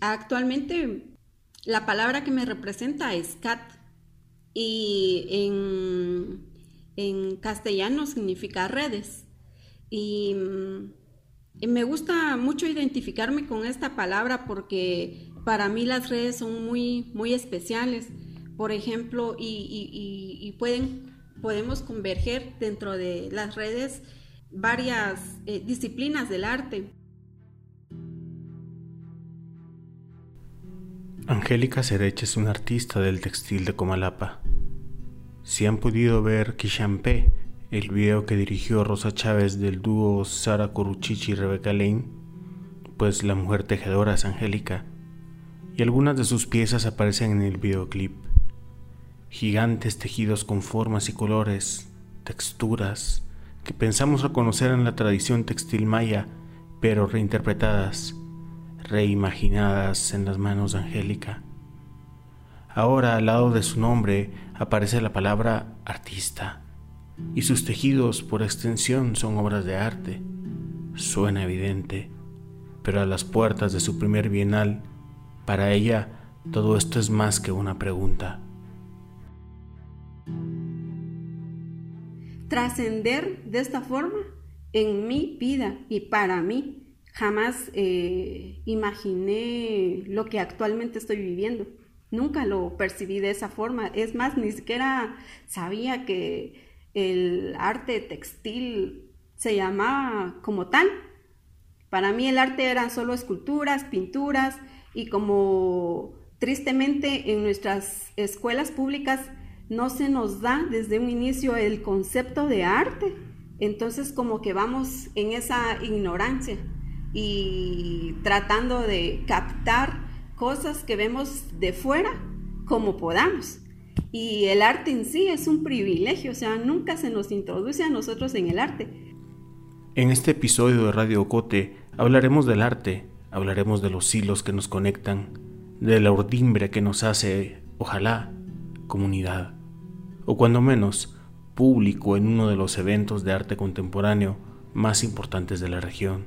actualmente la palabra que me representa es cat y en, en castellano significa redes. Y, y, me gusta mucho identificarme con esta palabra porque para mí las redes son muy, muy especiales. Por ejemplo, y, y pueden, podemos converger dentro de las redes varias eh, disciplinas del arte. Angélica Cerech es una artista del textil de Comalapa. Si han podido ver Kishampé, el video que dirigió Rosa Chávez del dúo Sara Coruchichi y Rebeca Lane, pues la mujer tejedora es Angélica, y algunas de sus piezas aparecen en el videoclip. Gigantes tejidos con formas y colores, texturas, que pensamos reconocer en la tradición textil maya, pero reinterpretadas, reimaginadas en las manos de Angélica. Ahora al lado de su nombre aparece la palabra artista, y sus tejidos por extensión son obras de arte. Suena evidente, pero a las puertas de su primer bienal, para ella todo esto es más que una pregunta. trascender de esta forma en mi vida y para mí. Jamás eh, imaginé lo que actualmente estoy viviendo. Nunca lo percibí de esa forma. Es más, ni siquiera sabía que el arte textil se llamaba como tal. Para mí el arte eran solo esculturas, pinturas y como tristemente en nuestras escuelas públicas no se nos da desde un inicio el concepto de arte. Entonces como que vamos en esa ignorancia y tratando de captar cosas que vemos de fuera como podamos. Y el arte en sí es un privilegio, o sea, nunca se nos introduce a nosotros en el arte. En este episodio de Radio Cote hablaremos del arte, hablaremos de los hilos que nos conectan, de la urdimbre que nos hace, ojalá, comunidad o cuando menos público en uno de los eventos de arte contemporáneo más importantes de la región,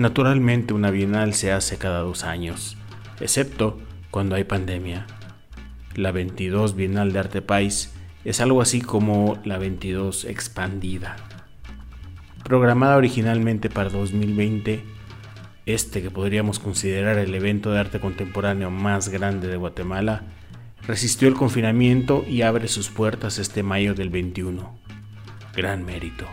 Naturalmente una bienal se hace cada dos años, excepto cuando hay pandemia. La 22 Bienal de Arte País es algo así como la 22 expandida. Programada originalmente para 2020, este que podríamos considerar el evento de arte contemporáneo más grande de Guatemala, resistió el confinamiento y abre sus puertas este mayo del 21. Gran mérito.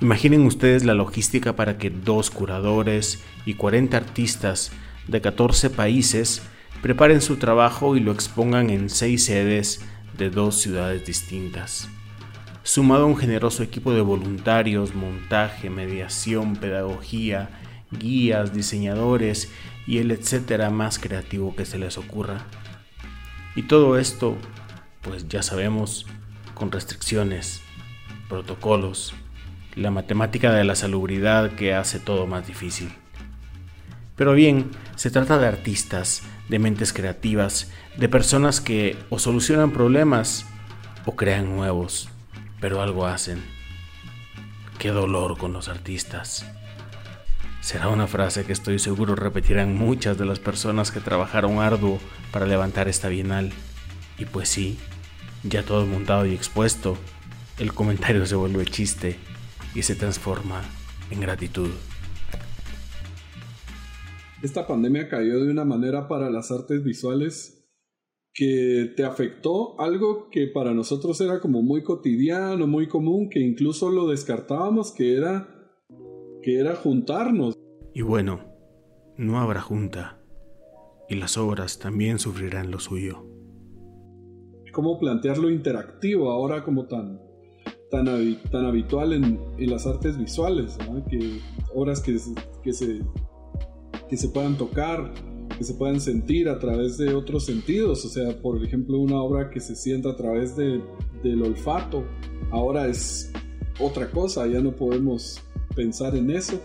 Imaginen ustedes la logística para que dos curadores y 40 artistas de 14 países preparen su trabajo y lo expongan en seis sedes de dos ciudades distintas sumado a un generoso equipo de voluntarios, montaje, mediación, pedagogía, guías, diseñadores y el etcétera más creativo que se les ocurra. Y todo esto, pues ya sabemos, con restricciones, protocolos, la matemática de la salubridad que hace todo más difícil. Pero bien, se trata de artistas, de mentes creativas, de personas que o solucionan problemas o crean nuevos pero algo hacen. Qué dolor con los artistas. Será una frase que estoy seguro repetirán muchas de las personas que trabajaron arduo para levantar esta bienal. Y pues sí, ya todo montado y expuesto, el comentario se vuelve chiste y se transforma en gratitud. Esta pandemia cayó de una manera para las artes visuales que te afectó algo que para nosotros era como muy cotidiano, muy común, que incluso lo descartábamos, que era que era juntarnos. Y bueno, no habrá junta, y las obras también sufrirán lo suyo. cómo plantearlo interactivo ahora como tan, tan, tan habitual en, en, las artes visuales, que obras que, que, se, que se puedan tocar, que se puedan sentir a través de otros sentidos, o sea, por ejemplo, una obra que se sienta a través de, del olfato, ahora es otra cosa, ya no podemos pensar en eso.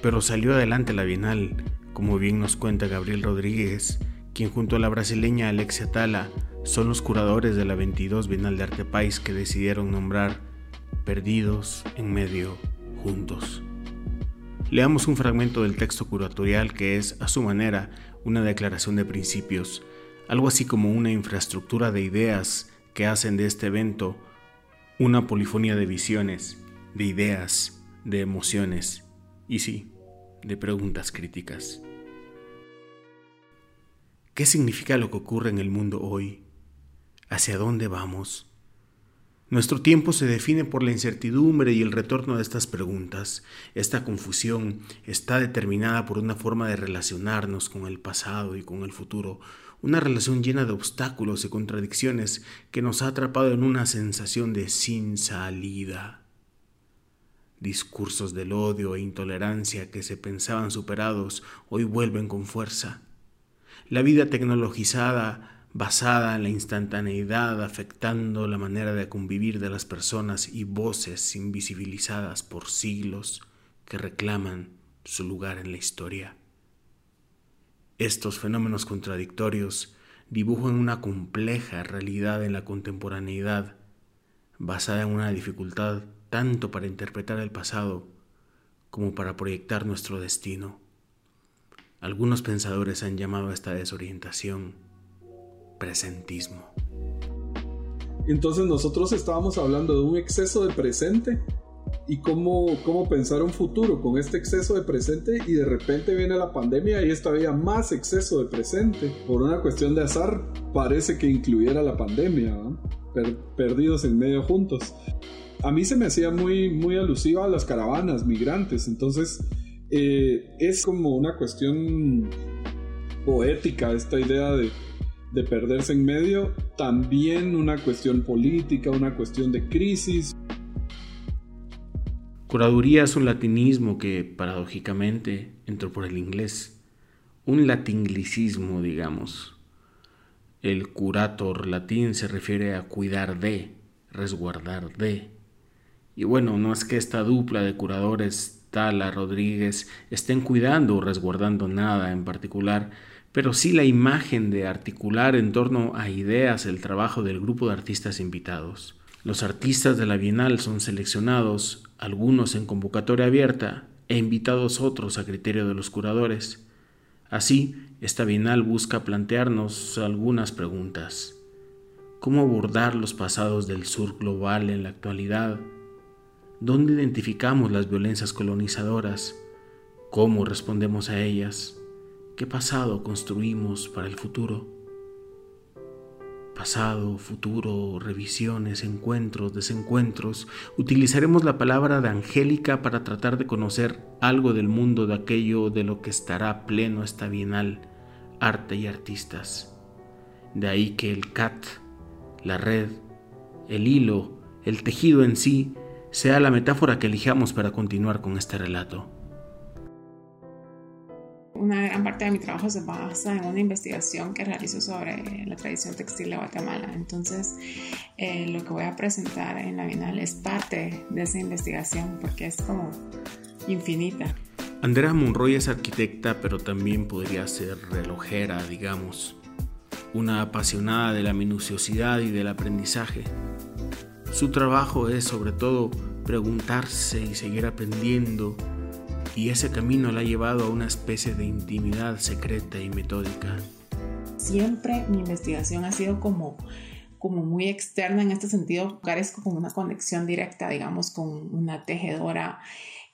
Pero salió adelante la Bienal, como bien nos cuenta Gabriel Rodríguez, quien junto a la brasileña Alexia Tala son los curadores de la 22 Bienal de Arte País que decidieron nombrar Perdidos en Medio Juntos. Leamos un fragmento del texto curatorial que es, a su manera, una declaración de principios, algo así como una infraestructura de ideas que hacen de este evento una polifonía de visiones, de ideas, de emociones y sí, de preguntas críticas. ¿Qué significa lo que ocurre en el mundo hoy? ¿Hacia dónde vamos? Nuestro tiempo se define por la incertidumbre y el retorno de estas preguntas. Esta confusión está determinada por una forma de relacionarnos con el pasado y con el futuro, una relación llena de obstáculos y contradicciones que nos ha atrapado en una sensación de sin salida. Discursos del odio e intolerancia que se pensaban superados hoy vuelven con fuerza. La vida tecnologizada basada en la instantaneidad afectando la manera de convivir de las personas y voces invisibilizadas por siglos que reclaman su lugar en la historia. Estos fenómenos contradictorios dibujan una compleja realidad en la contemporaneidad, basada en una dificultad tanto para interpretar el pasado como para proyectar nuestro destino. Algunos pensadores han llamado a esta desorientación presentismo. Entonces nosotros estábamos hablando de un exceso de presente y cómo, cómo pensar un futuro con este exceso de presente y de repente viene la pandemia y es todavía más exceso de presente. Por una cuestión de azar parece que incluyera la pandemia, perdidos en medio juntos. A mí se me hacía muy, muy alusiva a las caravanas migrantes, entonces eh, es como una cuestión poética esta idea de de perderse en medio, también una cuestión política, una cuestión de crisis. Curaduría es un latinismo que paradójicamente entró por el inglés, un latinglicismo, digamos. El curator latín se refiere a cuidar de, resguardar de. Y bueno, no es que esta dupla de curadores, Tala, Rodríguez, estén cuidando o resguardando nada en particular, pero sí la imagen de articular en torno a ideas el trabajo del grupo de artistas invitados. Los artistas de la Bienal son seleccionados, algunos en convocatoria abierta e invitados otros a criterio de los curadores. Así, esta Bienal busca plantearnos algunas preguntas. ¿Cómo abordar los pasados del sur global en la actualidad? ¿Dónde identificamos las violencias colonizadoras? ¿Cómo respondemos a ellas? ¿Qué pasado construimos para el futuro? Pasado, futuro, revisiones, encuentros, desencuentros. Utilizaremos la palabra de Angélica para tratar de conocer algo del mundo de aquello de lo que estará pleno esta bienal, arte y artistas. De ahí que el CAT, la red, el hilo, el tejido en sí, sea la metáfora que elijamos para continuar con este relato una gran parte de mi trabajo se basa en una investigación que realizo sobre la tradición textil de Guatemala. Entonces, eh, lo que voy a presentar en la Bienal es parte de esa investigación porque es como infinita. Andrea Monroy es arquitecta, pero también podría ser relojera, digamos. Una apasionada de la minuciosidad y del aprendizaje. Su trabajo es sobre todo preguntarse y seguir aprendiendo y ese camino la ha llevado a una especie de intimidad secreta y metódica. Siempre mi investigación ha sido como, como muy externa en este sentido, carezco como una conexión directa, digamos, con una tejedora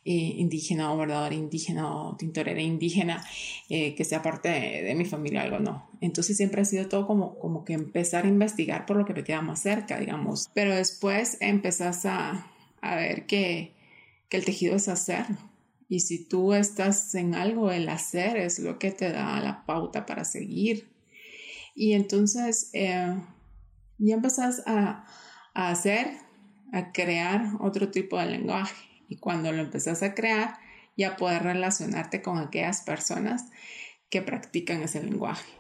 eh, indígena o bordadora indígena o tintorera indígena eh, que sea parte de, mi familia, algo no. Entonces siempre ha sido todo como, como que empezar a investigar por lo que me queda más cerca, digamos. Pero después empezás a, a ver que, que el tejido es hacer, y si tú estás en algo, el hacer es lo que te da la pauta para seguir. Y entonces, eh, ya empezás a, a hacer, a crear otro tipo de lenguaje. Y cuando lo empezás a crear, ya puedes relacionarte con aquellas personas que practican ese lenguaje.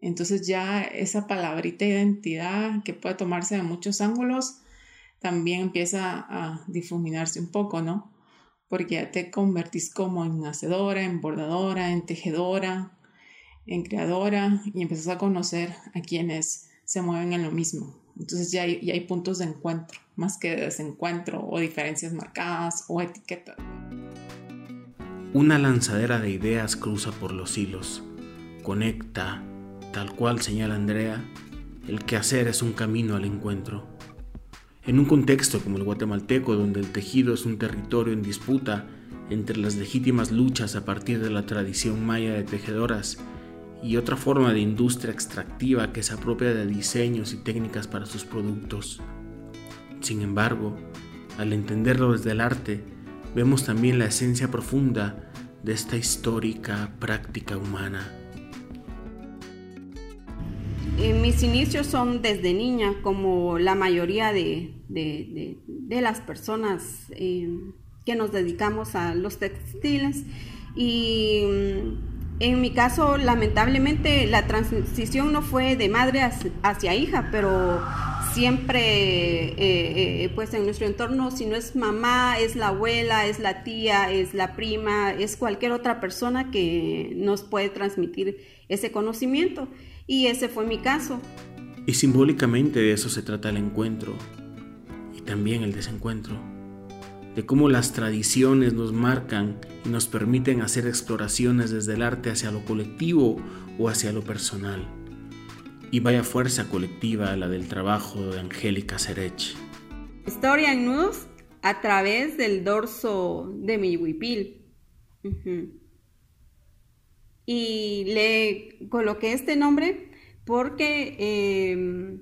Entonces ya esa palabrita identidad que puede tomarse de muchos ángulos también empieza a difuminarse un poco, ¿no? Porque ya te convertís como en hacedora, en bordadora, en tejedora, en creadora y empiezas a conocer a quienes se mueven en lo mismo. Entonces ya hay, puntos de encuentro, más que de desencuentro o diferencias marcadas o etiquetas. Una lanzadera de ideas cruza por los hilos, conecta, Tal cual señala Andrea, el quehacer es un camino al encuentro. En un contexto como el guatemalteco, donde el tejido es un territorio en disputa entre las legítimas luchas a partir de la tradición maya de tejedoras y otra forma de industria extractiva que se apropia de diseños y técnicas para sus productos. Sin embargo, al entenderlo desde el arte, vemos también la esencia profunda de esta histórica práctica humana. Eh, mis inicios son desde niña, como la mayoría de, las personas eh, que nos dedicamos a los textiles. Y mm, en mi caso, lamentablemente, la transición no fue de madre hacia, hija, pero siempre, eh, pues en nuestro entorno, si no es mamá, es la abuela, es la tía, es la prima, es cualquier otra persona que nos puede transmitir ese conocimiento. Y ese fue mi caso. Y simbólicamente de eso se trata el encuentro y también el desencuentro. De cómo las tradiciones nos marcan y nos permiten hacer exploraciones desde el arte hacia lo colectivo o hacia lo personal. Y vaya fuerza colectiva la del trabajo de Angélica Serech. Historia en nudos a través del dorso de mi huipil y le coloqué este nombre porque em,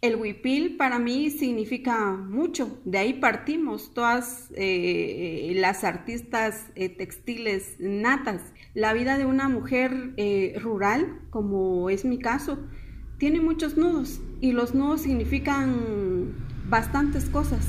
el huipil para mí significa mucho. De ahí partimos todas eh, las artistas eh, textiles natas. La vida de una mujer eh, rural, como es mi caso, tiene muchos nudos y los nudos significan bastantes cosas.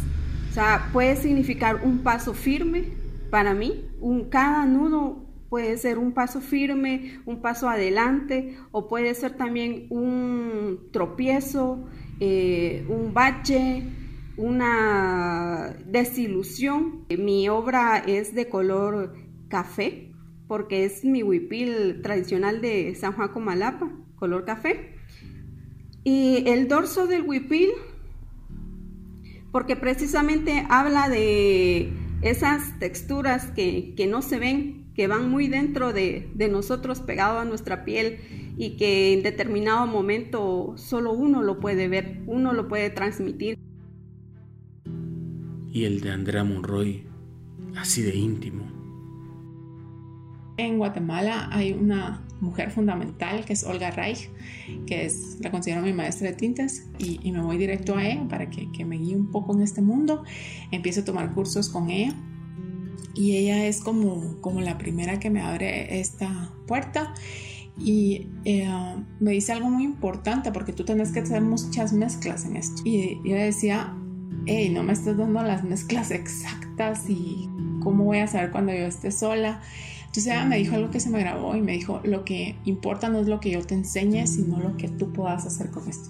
O sea, puede significar un paso firme para mí. Un, cada nudo puede ser un paso firme, un paso adelante o puede ser también un tropiezo, eh, un bache, una desilusión. Mi obra es de color café porque es mi huipil tradicional de San Juan Comalapa, color café. Y el dorso del huipil, porque precisamente habla de esas texturas que, que no se ven, que van muy dentro de, nosotros, pegado a nuestra piel y que en determinado momento solo uno lo puede ver, uno lo puede transmitir. Y el de Andrea Monroy, así de íntimo. En Guatemala hay una mujer fundamental que es Olga Reich, que es, la considero mi maestra de tintas y, me voy directo a ella para que, que me guíe un poco en este mundo. Empiezo a tomar cursos con ella y ella es como, como la primera que me abre esta puerta y eh, me dice algo muy importante porque tú tenés que hacer muchas mezclas en esto. Y yo decía, hey, no me estás dando las mezclas exactas y cómo voy a saber cuando yo esté sola. Entonces ella me dijo algo que se me grabó y me dijo, lo que importa no es lo que yo te enseñe, sino lo que tú puedas hacer con esto.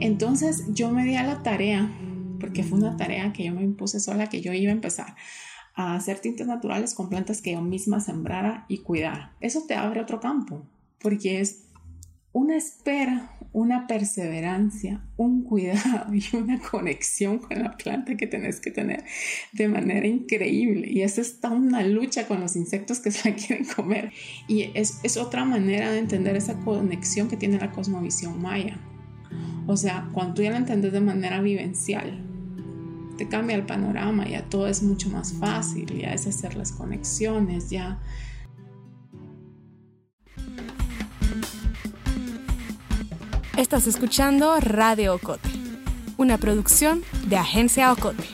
Entonces yo me di a la tarea porque fue una tarea que yo me impuse sola, que yo iba a empezar a hacer tintes naturales con plantas que yo misma sembrara y cuidara. Eso te abre otro campo, porque es una espera, una perseverancia, un cuidado y una conexión con la planta que tenés que tener de manera increíble. Y eso está una lucha con los insectos que se la quieren comer. Y es, es otra manera de entender esa conexión que tiene la cosmovisión maya. O sea, cuando tú ya la entiendes de manera vivencial, te cambia el panorama, ya todo es mucho más fácil, ya es hacer las conexiones, ya... Estás escuchando Radio Ocote, una producción de Agencia Ocote.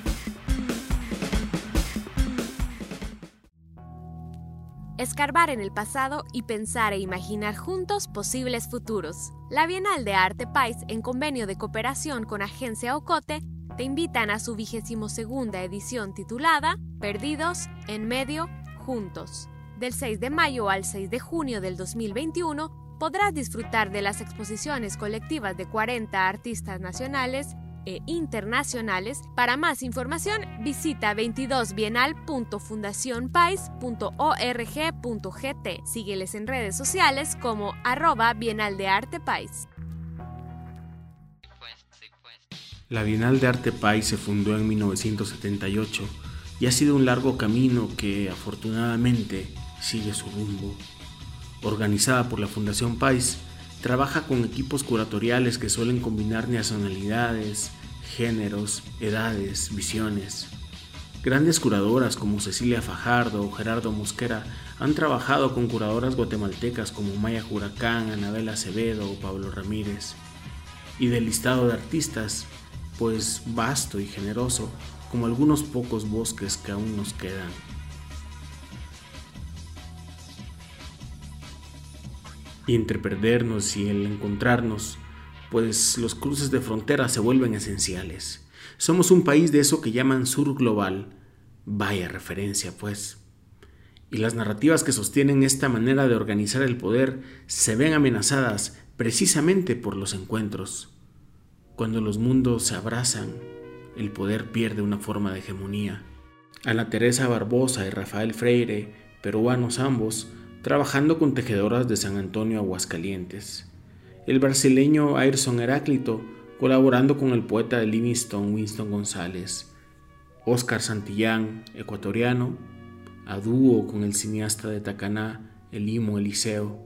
escarbar en el pasado y pensar e imaginar juntos posibles futuros. La Bienal de Arte Pais, en convenio de cooperación con Agencia Ocote, te invitan a su vigésimo segunda edición titulada Perdidos en Medio Juntos. Del 6 de mayo al 6 de junio del 2021 podrás disfrutar de las exposiciones colectivas de 40 artistas nacionales e internacionales. Para más información, visita 22bienal.fundacionpais.org.gt. Sígueles en redes sociales como arroba Bienal de Arte Pais. La Bienal de Arte Pais se fundó en 1978 y ha sido un largo camino que afortunadamente sigue su rumbo. Organizada por la Fundación Pais, Trabaja con equipos curatoriales que suelen combinar nacionalidades, géneros, edades, visiones. Grandes curadoras como Cecilia Fajardo o Gerardo Mosquera han trabajado con curadoras guatemaltecas como Maya Huracán, Anabel Acevedo o Pablo Ramírez. Y del listado de artistas, pues vasto y generoso, como algunos pocos bosques que aún nos quedan. y entre perdernos y el encontrarnos, pues los cruces de frontera se vuelven esenciales. Somos un país de eso que llaman sur global. Vaya referencia, pues. Y las narrativas que sostienen esta manera de organizar el poder se ven amenazadas precisamente por los encuentros. Cuando los mundos se abrazan, el poder pierde una forma de hegemonía. Ana Teresa Barbosa y Rafael Freire, peruanos ambos, trabajando con tejedoras de San Antonio Aguascalientes. El brasileño Ayrson Heráclito colaborando con el poeta de Livingston Winston González. Oscar Santillán, ecuatoriano, a dúo con el cineasta de Tacaná, Elimo Eliseo.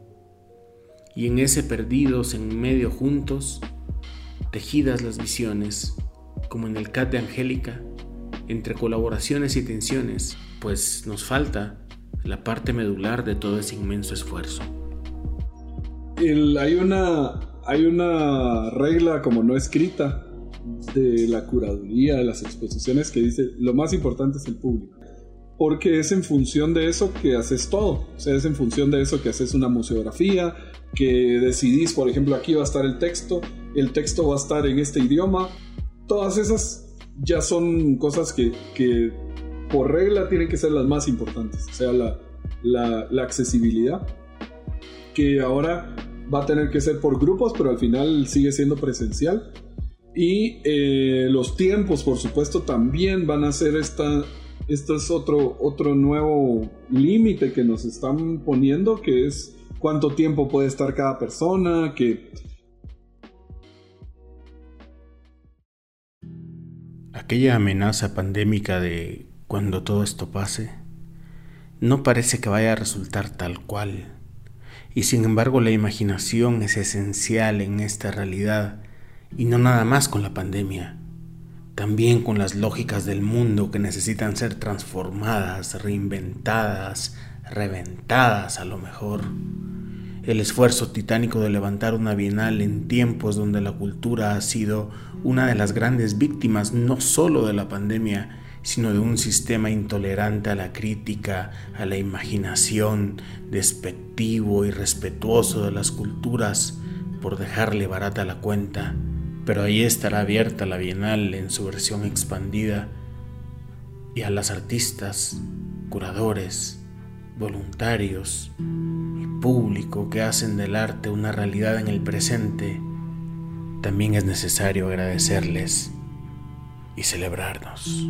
Y en ese perdidos en medio juntos, tejidas las visiones, como en el cat de Angélica, entre colaboraciones y tensiones, pues nos falta la parte medular de todo ese inmenso esfuerzo. hay, una, hay una regla como no escrita de la curaduría de las exposiciones que dice lo más importante es el público. Porque es en función de eso que haces todo. O sea, es en función de eso que haces una museografía, que decidís, por ejemplo, aquí va a estar el texto, el texto va a estar en este idioma. Todas esas ya son cosas que, que por regla tienen que ser las más importantes, o sea, la, la, accesibilidad, que ahora va a tener que ser por grupos, pero al final sigue siendo presencial. Y eh, los tiempos, por supuesto, también van a ser esta, esto es otro, otro nuevo límite que nos están poniendo, que es cuánto tiempo puede estar cada persona, que... Aquella amenaza pandémica de cuando todo esto pase, no parece que vaya a resultar tal cual. Y sin embargo la imaginación es esencial en esta realidad, y no nada más con la pandemia, también con las lógicas del mundo que necesitan ser transformadas, reinventadas, reventadas a lo mejor. El esfuerzo titánico de levantar una bienal en tiempos donde la cultura ha sido una de las grandes víctimas no solo de la pandemia, sino de un sistema intolerante a la crítica, a la imaginación, despectivo y respetuoso de las culturas, por dejarle barata la cuenta. Pero ahí estará abierta la Bienal en su versión expandida y a las artistas, curadores, voluntarios público que hacen del arte una realidad en el presente, también es necesario agradecerles y celebrarnos.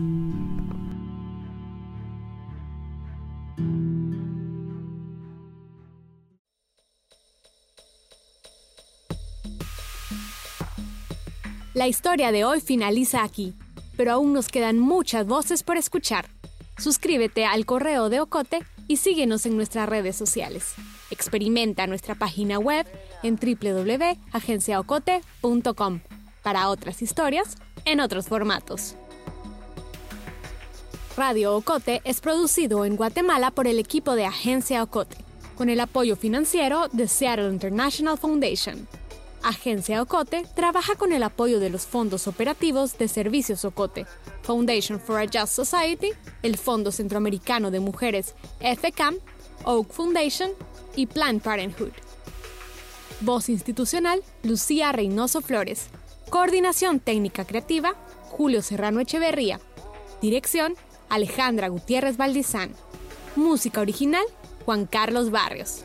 La historia de hoy finaliza aquí, pero aún nos quedan muchas voces por escuchar. Suscríbete al correo de Ocote y síguenos en nuestras redes sociales. Experimenta nuestra página web en www.agenciaocote.com para otras historias en otros formatos. Radio Ocote es producido en Guatemala por el equipo de Agencia Ocote, con el apoyo financiero de Seattle International Foundation. Agencia Ocote trabaja con el apoyo de los fondos operativos de Servicios Ocote, Foundation for a Just Society, el Fondo Centroamericano de Mujeres FCAM Oak Foundation y Planned Parenthood. Voz institucional, Lucía Reynoso Flores. Coordinación técnica creativa, Julio Serrano Echeverría. Dirección, Alejandra Gutiérrez Valdizán. Música original, Juan Carlos Barrios.